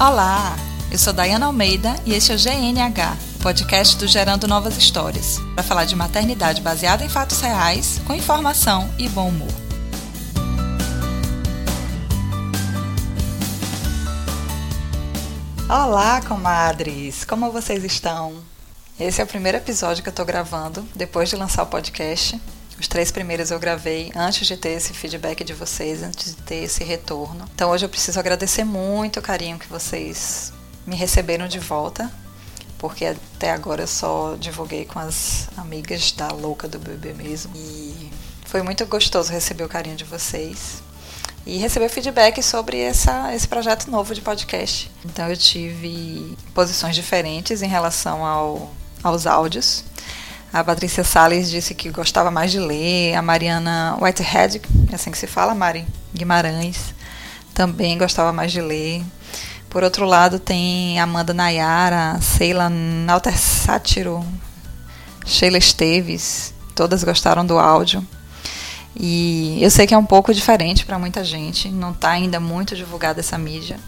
Olá, eu sou Dayana Almeida e este é o GNH, podcast do Gerando Novas Histórias, para falar de maternidade baseada em fatos reais, com informação e bom humor. Olá, comadres! Como vocês estão? Esse é o primeiro episódio que eu estou gravando depois de lançar o podcast. Os três primeiros eu gravei antes de ter esse feedback de vocês, antes de ter esse retorno. Então hoje eu preciso agradecer muito o carinho que vocês me receberam de volta, porque até agora eu só divulguei com as amigas da louca do bebê mesmo. E foi muito gostoso receber o carinho de vocês e receber feedback sobre essa, esse projeto novo de podcast. Então eu tive posições diferentes em relação ao, aos áudios. A Patrícia Salles disse que gostava mais de ler. A Mariana Whitehead, é assim que se fala, Mari Guimarães, também gostava mais de ler. Por outro lado, tem Amanda Nayara, Sheila Nauter Sátiro, Sheila Esteves, todas gostaram do áudio. E eu sei que é um pouco diferente para muita gente, não está ainda muito divulgada essa mídia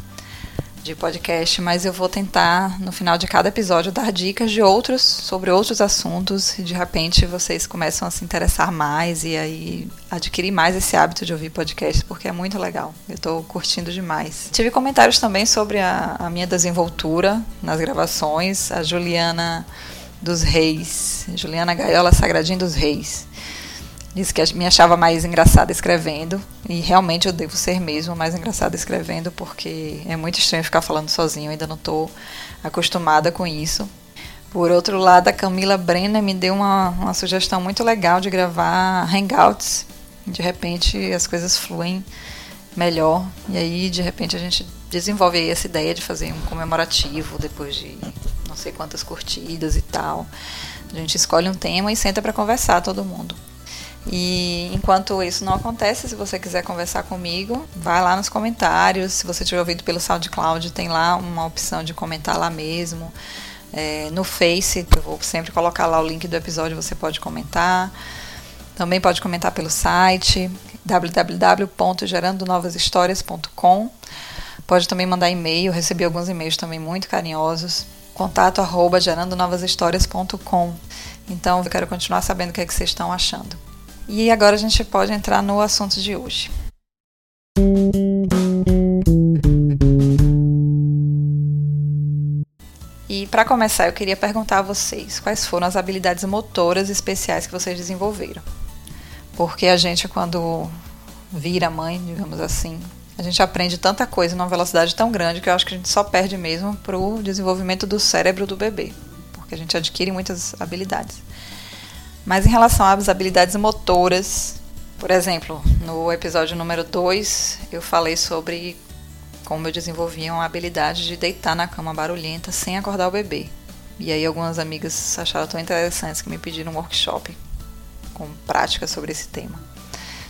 de podcast, mas eu vou tentar no final de cada episódio dar dicas de outros sobre outros assuntos e de repente vocês começam a se interessar mais e aí adquirir mais esse hábito de ouvir podcast porque é muito legal. Eu estou curtindo demais. Tive comentários também sobre a, a minha desenvoltura nas gravações, a Juliana dos Reis, Juliana Gaiola Sagradinho dos Reis Disse que me achava mais engraçada escrevendo. E realmente eu devo ser mesmo mais engraçada escrevendo, porque é muito estranho ficar falando sozinho, ainda não estou acostumada com isso. Por outro lado, a Camila Brenner me deu uma, uma sugestão muito legal de gravar hangouts. De repente as coisas fluem melhor. E aí, de repente, a gente desenvolve essa ideia de fazer um comemorativo depois de não sei quantas curtidas e tal. A gente escolhe um tema e senta para conversar todo mundo. E enquanto isso não acontece, se você quiser conversar comigo, vai lá nos comentários. Se você tiver ouvido pelo SoundCloud, tem lá uma opção de comentar lá mesmo. É, no Face, eu vou sempre colocar lá o link do episódio, você pode comentar. Também pode comentar pelo site www.gerandonovashistórias.com. Pode também mandar e-mail, recebi alguns e-mails também muito carinhosos. Contato arroba gerandonovashistórias.com. Então eu quero continuar sabendo o que, é que vocês estão achando. E agora a gente pode entrar no assunto de hoje. E para começar, eu queria perguntar a vocês quais foram as habilidades motoras especiais que vocês desenvolveram. Porque a gente, quando vira mãe, digamos assim, a gente aprende tanta coisa numa velocidade tão grande que eu acho que a gente só perde mesmo para o desenvolvimento do cérebro do bebê. Porque a gente adquire muitas habilidades. Mas em relação às habilidades motoras, por exemplo, no episódio número 2, eu falei sobre como eu desenvolvia uma habilidade de deitar na cama barulhenta sem acordar o bebê. E aí algumas amigas acharam tão interessantes que me pediram um workshop com práticas sobre esse tema.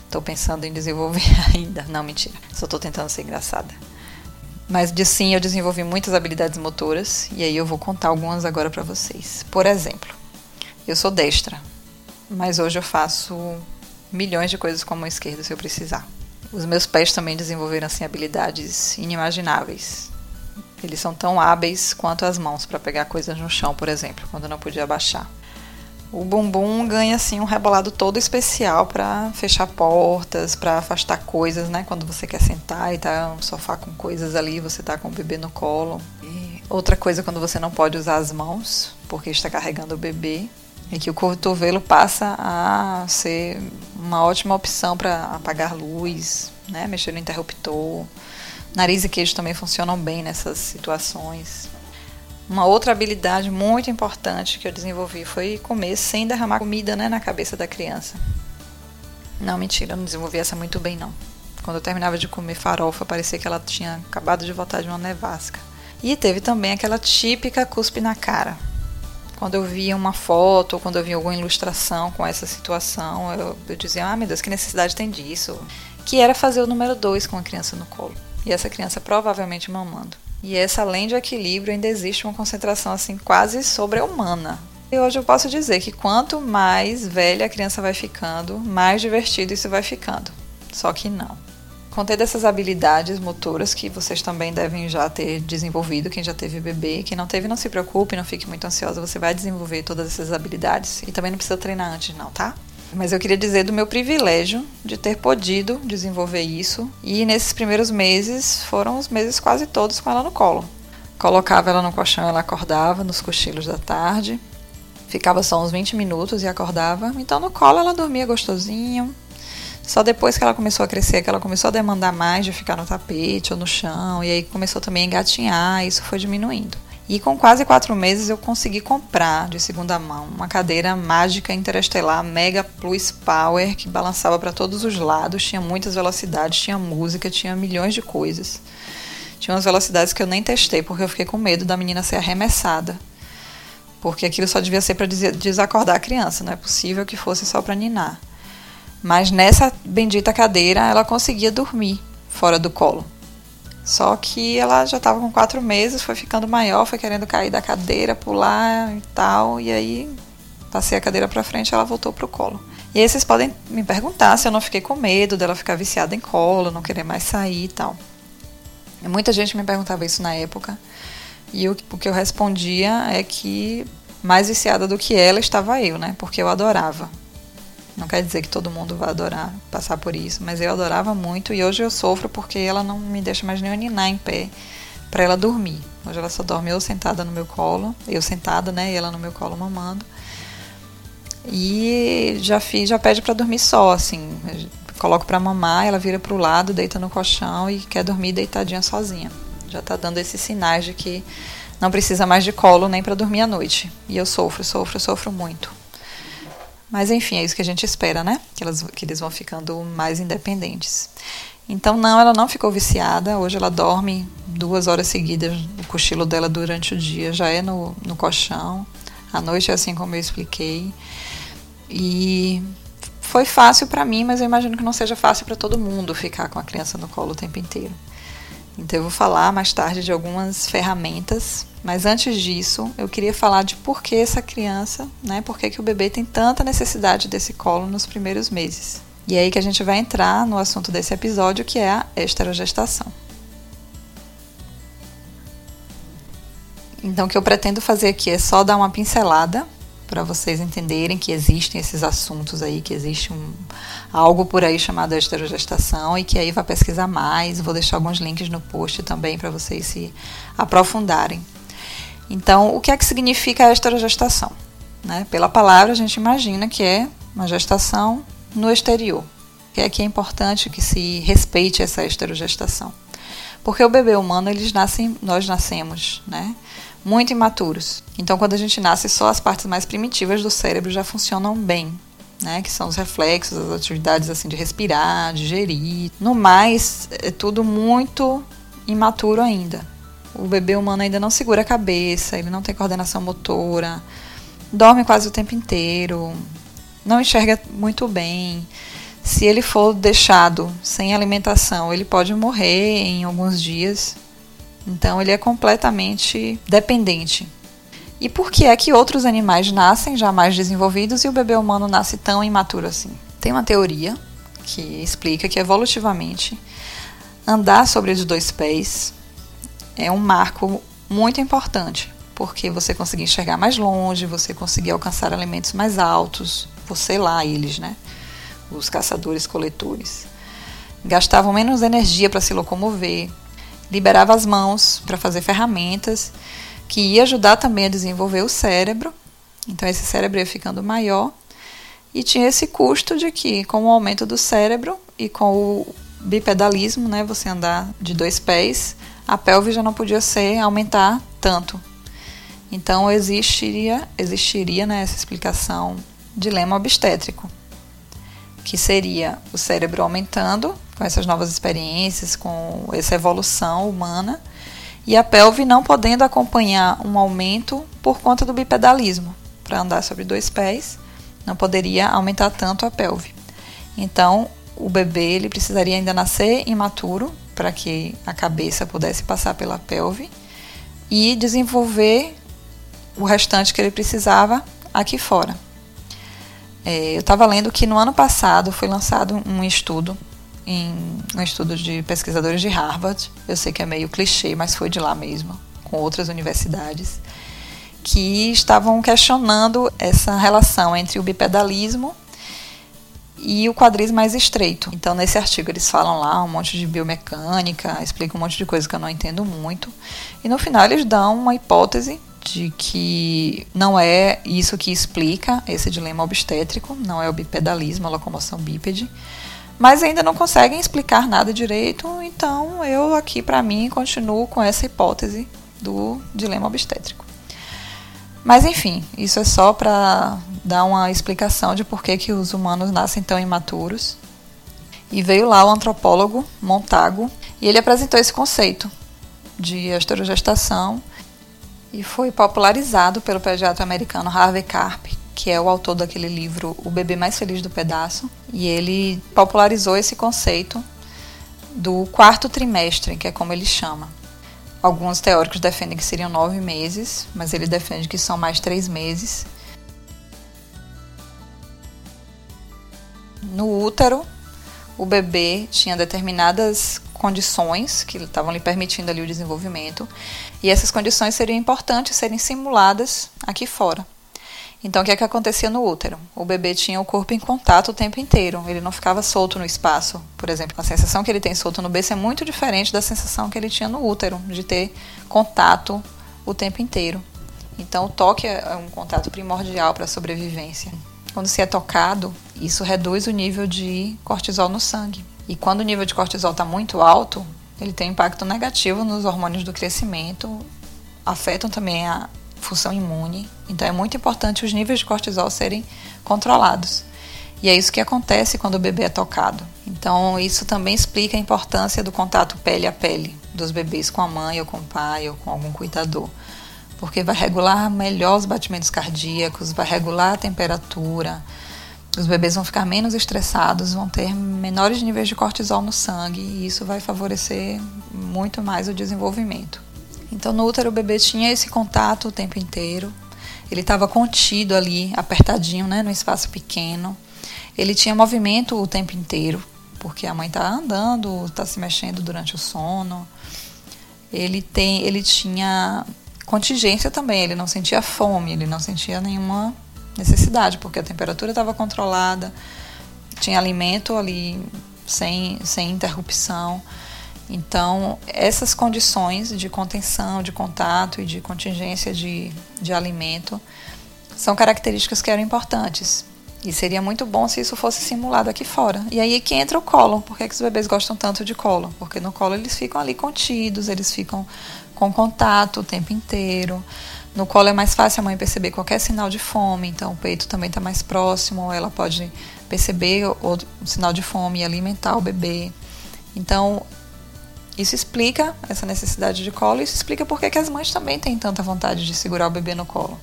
Estou pensando em desenvolver ainda. Não, mentira. Só estou tentando ser engraçada. Mas de sim, eu desenvolvi muitas habilidades motoras e aí eu vou contar algumas agora para vocês. Por exemplo, eu sou destra, mas hoje eu faço milhões de coisas com a mão esquerda se eu precisar. Os meus pés também desenvolveram assim habilidades inimagináveis. Eles são tão hábeis quanto as mãos para pegar coisas no chão, por exemplo, quando não podia abaixar. O bumbum ganha assim um rebolado todo especial para fechar portas, para afastar coisas, né? Quando você quer sentar e tá no sofá com coisas ali, você tá com o bebê no colo. E outra coisa quando você não pode usar as mãos, porque está carregando o bebê, e que o cotovelo passa a ser uma ótima opção para apagar luz, né, mexer no interruptor. Nariz e queijo também funcionam bem nessas situações. Uma outra habilidade muito importante que eu desenvolvi foi comer sem derramar comida né, na cabeça da criança. Não, mentira, eu não desenvolvi essa muito bem não. Quando eu terminava de comer farofa, parecia que ela tinha acabado de voltar de uma nevasca. E teve também aquela típica cuspe na cara, quando eu via uma foto ou quando eu via alguma ilustração com essa situação, eu, eu dizia, ah, meu Deus, que necessidade tem disso? Que era fazer o número 2 com a criança no colo. E essa criança provavelmente mamando. E essa, além de equilíbrio, ainda existe uma concentração assim quase sobre-humana. E hoje eu posso dizer que quanto mais velha a criança vai ficando, mais divertido isso vai ficando. Só que não. Contei dessas habilidades motoras que vocês também devem já ter desenvolvido, quem já teve bebê. Quem não teve, não se preocupe, não fique muito ansiosa, você vai desenvolver todas essas habilidades e também não precisa treinar antes, não, tá? Mas eu queria dizer do meu privilégio de ter podido desenvolver isso. E nesses primeiros meses, foram os meses quase todos com ela no colo. Colocava ela no colchão, ela acordava nos cochilos da tarde. Ficava só uns 20 minutos e acordava. Então no colo ela dormia gostosinho, só depois que ela começou a crescer, que ela começou a demandar mais de ficar no tapete ou no chão, e aí começou também a engatinhar, e isso foi diminuindo. E com quase quatro meses eu consegui comprar de segunda mão uma cadeira mágica interestelar Mega Plus Power que balançava para todos os lados, tinha muitas velocidades, tinha música, tinha milhões de coisas. Tinha umas velocidades que eu nem testei porque eu fiquei com medo da menina ser arremessada. Porque aquilo só devia ser para desacordar a criança, não é possível que fosse só para ninar. Mas nessa bendita cadeira ela conseguia dormir fora do colo. Só que ela já estava com quatro meses, foi ficando maior, foi querendo cair da cadeira, pular e tal. E aí passei a cadeira para frente ela voltou pro colo. E aí vocês podem me perguntar se eu não fiquei com medo dela ficar viciada em colo, não querer mais sair e tal. Muita gente me perguntava isso na época. E o que eu respondia é que mais viciada do que ela estava eu, né? Porque eu adorava. Não quer dizer que todo mundo vai adorar passar por isso, mas eu adorava muito e hoje eu sofro porque ela não me deixa mais nem ninar em pé para ela dormir. Hoje ela só dorme eu sentada no meu colo, eu sentada, né, e ela no meu colo mamando. E já fiz, já pede para dormir só, assim, coloco para mamar, ela vira para o lado, deita no colchão e quer dormir deitadinha sozinha. Já tá dando esses sinais de que não precisa mais de colo nem para dormir à noite. E eu sofro, sofro, sofro muito. Mas enfim, é isso que a gente espera, né? Que, elas, que eles vão ficando mais independentes. Então, não, ela não ficou viciada. Hoje ela dorme duas horas seguidas. O cochilo dela durante o dia já é no, no colchão. À noite é assim como eu expliquei. E foi fácil para mim, mas eu imagino que não seja fácil para todo mundo ficar com a criança no colo o tempo inteiro. Então eu vou falar mais tarde de algumas ferramentas, mas antes disso, eu queria falar de por que essa criança, né, por que, que o bebê tem tanta necessidade desse colo nos primeiros meses. E é aí que a gente vai entrar no assunto desse episódio, que é a esterogestação. Então, o que eu pretendo fazer aqui é só dar uma pincelada para vocês entenderem que existem esses assuntos aí, que existe um, algo por aí chamado esterogestação e que aí vai pesquisar mais. Vou deixar alguns links no post também para vocês se aprofundarem. Então, o que é que significa a esterogestação? Né? Pela palavra, a gente imagina que é uma gestação no exterior. É que é importante que se respeite essa esterogestação. Porque o bebê humano, eles nascem, nós nascemos, né? Muito imaturos. Então, quando a gente nasce, só as partes mais primitivas do cérebro já funcionam bem, né? Que são os reflexos, as atividades assim de respirar, digerir. No mais, é tudo muito imaturo ainda. O bebê humano ainda não segura a cabeça, ele não tem coordenação motora, dorme quase o tempo inteiro, não enxerga muito bem. Se ele for deixado sem alimentação, ele pode morrer em alguns dias então ele é completamente dependente. E por que é que outros animais nascem já mais desenvolvidos e o bebê humano nasce tão imaturo assim? Tem uma teoria que explica que evolutivamente andar sobre os dois pés é um marco muito importante, porque você conseguir enxergar mais longe, você conseguir alcançar alimentos mais altos, você lá eles, né? Os caçadores coletores. Gastavam menos energia para se locomover, liberava as mãos para fazer ferramentas, que ia ajudar também a desenvolver o cérebro. Então esse cérebro ia ficando maior e tinha esse custo de que com o aumento do cérebro e com o bipedalismo, né, você andar de dois pés, a pelve já não podia ser aumentar tanto. Então existiria existiria né, essa explicação dilema obstétrico, que seria o cérebro aumentando com essas novas experiências, com essa evolução humana, e a pelve não podendo acompanhar um aumento por conta do bipedalismo. Para andar sobre dois pés, não poderia aumentar tanto a pelve. Então, o bebê ele precisaria ainda nascer imaturo para que a cabeça pudesse passar pela pelve e desenvolver o restante que ele precisava aqui fora. É, eu estava lendo que no ano passado foi lançado um estudo em um estudo de pesquisadores de Harvard. Eu sei que é meio clichê, mas foi de lá mesmo, com outras universidades, que estavam questionando essa relação entre o bipedalismo e o quadris mais estreito. Então, nesse artigo, eles falam lá um monte de biomecânica, explicam um monte de coisa que eu não entendo muito. E no final, eles dão uma hipótese de que não é isso que explica esse dilema obstétrico, não é o bipedalismo, a locomoção bípede, mas ainda não conseguem explicar nada direito, então eu aqui para mim continuo com essa hipótese do dilema obstétrico. Mas enfim, isso é só para dar uma explicação de por que, que os humanos nascem tão imaturos. E veio lá o antropólogo Montago e ele apresentou esse conceito de esterogestação e foi popularizado pelo pediatra americano Harvey Karp, que é o autor daquele livro O Bebê Mais Feliz do Pedaço, e ele popularizou esse conceito do quarto trimestre, que é como ele chama. Alguns teóricos defendem que seriam nove meses, mas ele defende que são mais três meses. No útero, o bebê tinha determinadas condições que estavam lhe permitindo ali o desenvolvimento, e essas condições seriam importantes serem simuladas aqui fora. Então, o que é que acontecia no útero? O bebê tinha o corpo em contato o tempo inteiro, ele não ficava solto no espaço. Por exemplo, a sensação que ele tem solto no berço é muito diferente da sensação que ele tinha no útero, de ter contato o tempo inteiro. Então, o toque é um contato primordial para a sobrevivência. Quando se é tocado, isso reduz o nível de cortisol no sangue. E quando o nível de cortisol está muito alto, ele tem impacto negativo nos hormônios do crescimento, afetam também a função imune. Então é muito importante os níveis de cortisol serem controlados. E é isso que acontece quando o bebê é tocado. Então isso também explica a importância do contato pele a pele dos bebês com a mãe ou com o pai ou com algum cuidador. Porque vai regular melhor os batimentos cardíacos, vai regular a temperatura, os bebês vão ficar menos estressados, vão ter menores níveis de cortisol no sangue e isso vai favorecer muito mais o desenvolvimento. Então, no útero, o bebê tinha esse contato o tempo inteiro. Ele estava contido ali, apertadinho, né, num espaço pequeno. Ele tinha movimento o tempo inteiro, porque a mãe está andando, está se mexendo durante o sono. Ele tem, ele tinha contingência também. Ele não sentia fome, ele não sentia nenhuma necessidade, porque a temperatura estava controlada, tinha alimento ali sem, sem interrupção. Então, essas condições de contenção, de contato e de contingência de, de alimento são características que eram importantes. E seria muito bom se isso fosse simulado aqui fora. E aí é que entra o colo. Por que, é que os bebês gostam tanto de colo? Porque no colo eles ficam ali contidos, eles ficam com contato o tempo inteiro. No colo é mais fácil a mãe perceber qualquer sinal de fome, então o peito também está mais próximo, ela pode perceber o, sinal de fome e alimentar o bebê. Então, isso explica essa necessidade de colo, isso explica por que as mães também têm tanta vontade de segurar o bebê no colo.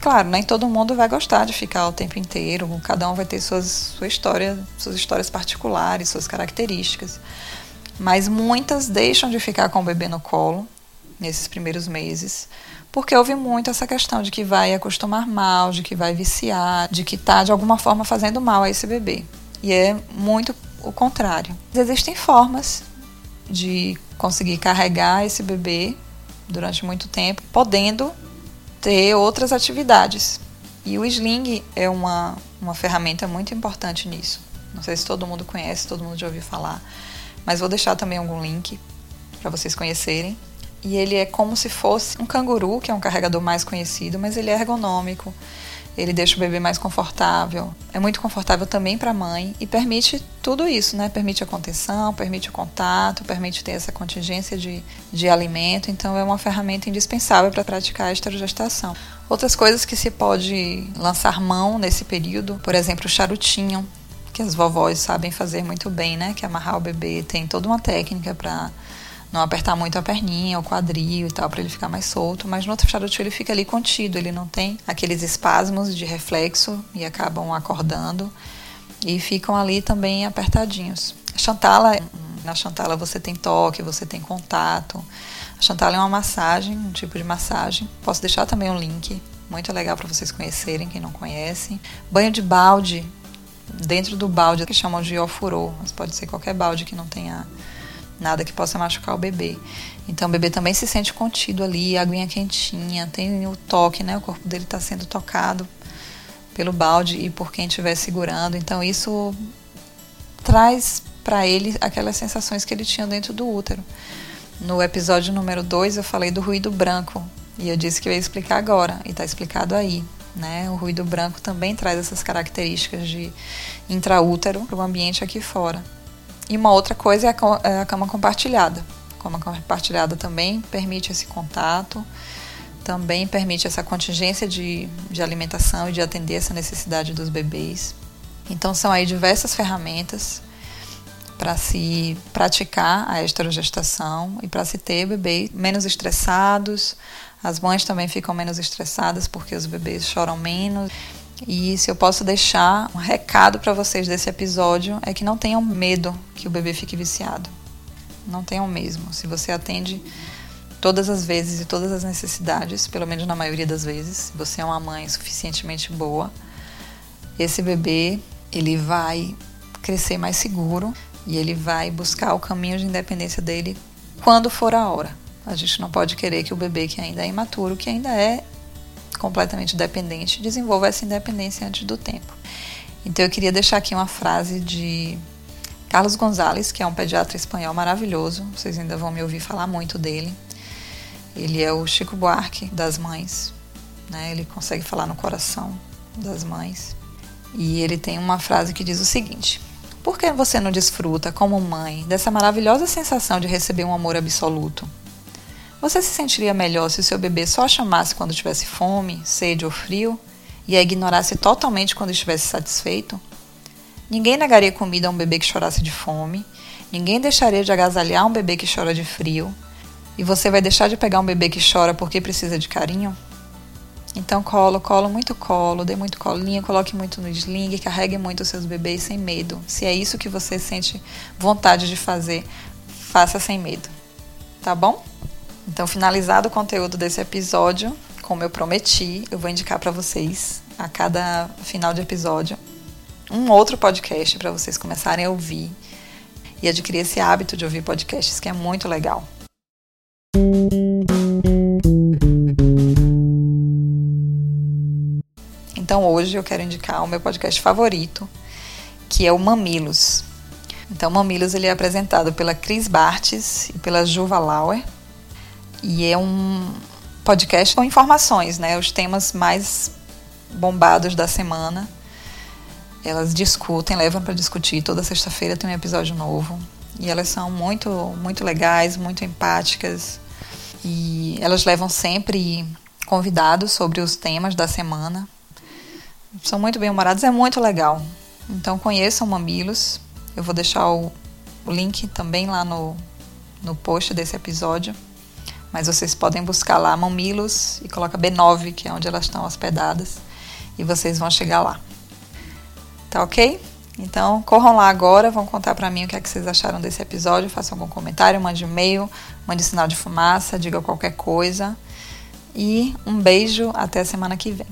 Claro, nem todo mundo vai gostar de ficar o tempo inteiro, cada um vai ter suas, sua história, suas histórias particulares, suas características. Mas muitas deixam de ficar com o bebê no colo nesses primeiros meses, porque houve muito essa questão de que vai acostumar mal, de que vai viciar, de que está de alguma forma fazendo mal a esse bebê. E é muito o contrário. Existem formas de conseguir carregar esse bebê durante muito tempo, podendo ter outras atividades. E o sling é uma, uma ferramenta muito importante nisso. Não sei se todo mundo conhece, todo mundo já ouviu falar, mas vou deixar também algum link para vocês conhecerem. E ele é como se fosse um canguru, que é um carregador mais conhecido, mas ele é ergonômico ele deixa o bebê mais confortável. É muito confortável também para a mãe e permite tudo isso, né? Permite a contenção, permite o contato, permite ter essa contingência de, de alimento. Então, é uma ferramenta indispensável para praticar a esterogestação. Outras coisas que se pode lançar mão nesse período, por exemplo, o charutinho, que as vovós sabem fazer muito bem, né? Que amarrar o bebê tem toda uma técnica para não apertar muito a perninha, o quadril e tal, para ele ficar mais solto. Mas no outro charutinho ele fica ali contido, ele não tem aqueles espasmos de reflexo e acabam acordando e ficam ali também apertadinhos. A Chantala, na Chantala você tem toque, você tem contato. A Chantala é uma massagem, um tipo de massagem. Posso deixar também um link, muito legal para vocês conhecerem, quem não conhece. Banho de balde dentro do balde que chamam de ofurô, mas pode ser qualquer balde que não tenha nada que possa machucar o bebê. Então o bebê também se sente contido ali, aguinha quentinha, tem o toque, né? O corpo dele está sendo tocado pelo balde e por quem estiver segurando. Então isso traz para ele aquelas sensações que ele tinha dentro do útero. No episódio número 2 eu falei do ruído branco e eu disse que eu ia explicar agora e está explicado aí. Né? O ruído branco também traz essas características de intraútero para o ambiente aqui fora. E uma outra coisa é a é cama compartilhada. A cama compartilhada também permite esse contato, também permite essa contingência de, de alimentação e de atender essa necessidade dos bebês. Então são aí diversas ferramentas para se praticar a esterogestação e para se ter bebês menos estressados. As mães também ficam menos estressadas porque os bebês choram menos. E se eu posso deixar um recado para vocês desse episódio é que não tenham medo que o bebê fique viciado. Não tenham mesmo. Se você atende todas as vezes e todas as necessidades, pelo menos na maioria das vezes, se você é uma mãe suficientemente boa, esse bebê ele vai crescer mais seguro e ele vai buscar o caminho de independência dele quando for a hora. A gente não pode querer que o bebê que ainda é imaturo, que ainda é completamente dependente, desenvolva essa independência antes do tempo. Então eu queria deixar aqui uma frase de Carlos Gonzalez, que é um pediatra espanhol maravilhoso, vocês ainda vão me ouvir falar muito dele. Ele é o Chico Buarque das mães, né? Ele consegue falar no coração das mães. E ele tem uma frase que diz o seguinte: Por que você não desfruta, como mãe, dessa maravilhosa sensação de receber um amor absoluto? Você se sentiria melhor se o seu bebê só chamasse quando tivesse fome, sede ou frio e a ignorasse totalmente quando estivesse satisfeito? Ninguém negaria comida a um bebê que chorasse de fome, ninguém deixaria de agasalhar um bebê que chora de frio, e você vai deixar de pegar um bebê que chora porque precisa de carinho? Então colo, colo muito colo, dê muito colinho, coloque muito no sling, carregue muito os seus bebês sem medo. Se é isso que você sente vontade de fazer, faça sem medo. Tá bom? Então, finalizado o conteúdo desse episódio, como eu prometi, eu vou indicar para vocês a cada final de episódio um outro podcast para vocês começarem a ouvir e adquirir esse hábito de ouvir podcasts que é muito legal. Então hoje eu quero indicar o meu podcast favorito, que é o Mamilos. Então Mamilos ele é apresentado pela Cris Bartes e pela Juva Lauer e é um podcast com informações, né? Os temas mais bombados da semana. Elas discutem, levam para discutir. Toda sexta-feira tem um episódio novo. E elas são muito, muito legais, muito empáticas. E elas levam sempre convidados sobre os temas da semana. São muito bem-humorados, é muito legal. Então conheçam Mamilos. Eu vou deixar o, link também lá no, no post desse episódio. Mas vocês podem buscar lá Mamilos e coloca B9, que é onde elas estão hospedadas, e vocês vão chegar lá. Tá ok? Então, corram lá agora, vão contar para mim o que é que vocês acharam desse episódio, façam algum comentário, mande e-mail, mande sinal de fumaça, diga qualquer coisa. E um beijo, até a semana que vem.